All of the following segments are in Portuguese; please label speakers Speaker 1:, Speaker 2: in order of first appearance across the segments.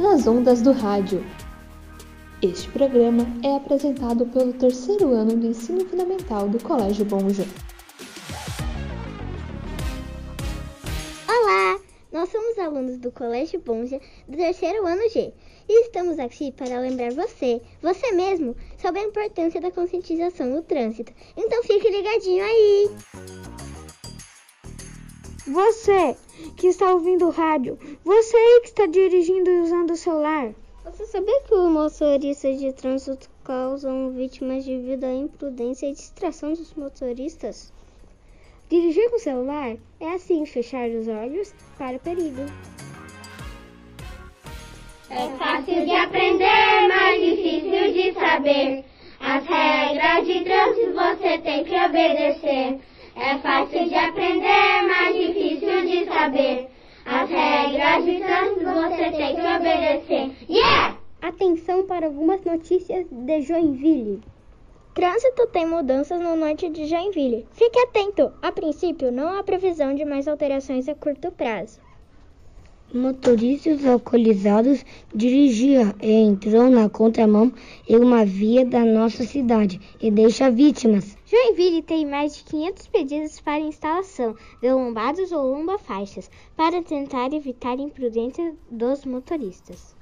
Speaker 1: nas ondas do rádio. Este programa é apresentado pelo terceiro ano do ensino fundamental do Colégio Bonja.
Speaker 2: Olá! Nós somos alunos do Colégio Bonja do terceiro ano G e estamos aqui para lembrar você, você mesmo, sobre a importância da conscientização no trânsito. Então fique ligadinho aí!
Speaker 3: Você que está ouvindo o rádio, você aí que está dirigindo e usando o celular.
Speaker 2: Você sabia que os motoristas de trânsito causam vítimas devido à imprudência e distração dos motoristas?
Speaker 3: Dirigir com o celular é assim fechar os olhos para o perigo.
Speaker 4: É fácil de aprender, mas difícil de saber. As regras de trânsito você tem que obedecer. É fácil de aprender, saber. As regras de trânsito você tem que obedecer. Yeah!
Speaker 2: Atenção para algumas notícias de Joinville. Trânsito tem mudanças no norte de Joinville. Fique atento! A princípio, não há previsão de mais alterações a curto prazo.
Speaker 5: Motoristas alcoolizados dirigiam e entrou na contramão em uma via da nossa cidade e deixa vítimas.
Speaker 2: Joinville tem mais de 500 pedidos para instalação de lombados ou lomba-faixas para tentar evitar a imprudência dos motoristas.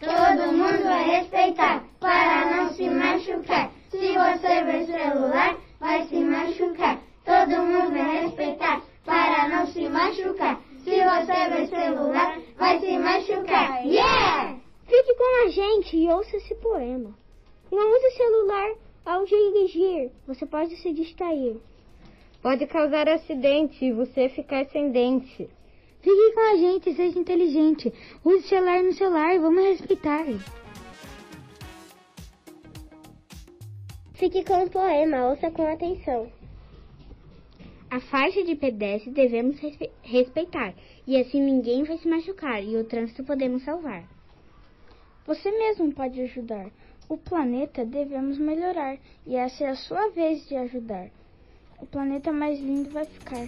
Speaker 4: Todo mundo vai respeitar para não se machucar. Se você ver celular, vai se machucar. Todo mundo vai respeitar para não se machucar. Se você ver celular, vai se machucar. Yeah!
Speaker 2: Fique com a gente e ouça esse poema. Não use celular ao dirigir, você pode se distrair.
Speaker 3: Pode causar acidente e você ficar sem dente.
Speaker 5: Fique com a gente, seja inteligente. Use o celular no celular, vamos respeitar.
Speaker 2: Fique com o poema, ouça com atenção.
Speaker 3: A faixa de pedestre devemos respeitar, e assim ninguém vai se machucar e o trânsito podemos salvar.
Speaker 6: Você mesmo pode ajudar. O planeta devemos melhorar, e essa é a sua vez de ajudar. O planeta mais lindo vai ficar.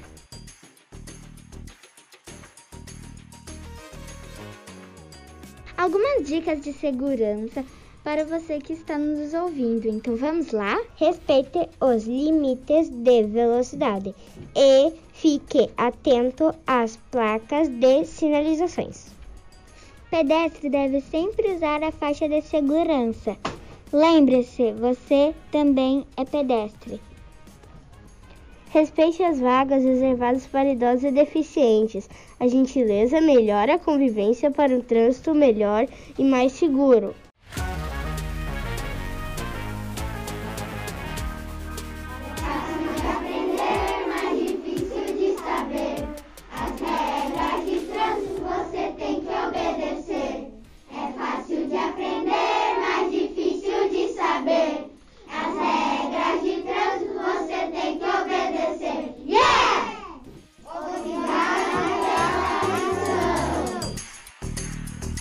Speaker 2: Algumas dicas de segurança para você que está nos ouvindo. Então vamos lá? Respeite os limites de velocidade e fique atento às placas de sinalizações. Pedestre deve sempre usar a faixa de segurança. Lembre-se, você também é pedestre. Respeite as vagas reservadas para idosos e deficientes. A gentileza melhora a convivência para um trânsito melhor e mais seguro.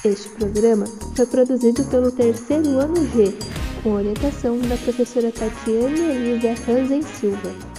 Speaker 1: Este programa foi produzido pelo terceiro ano G, com orientação da professora Tatiane Elisa Hansen Silva.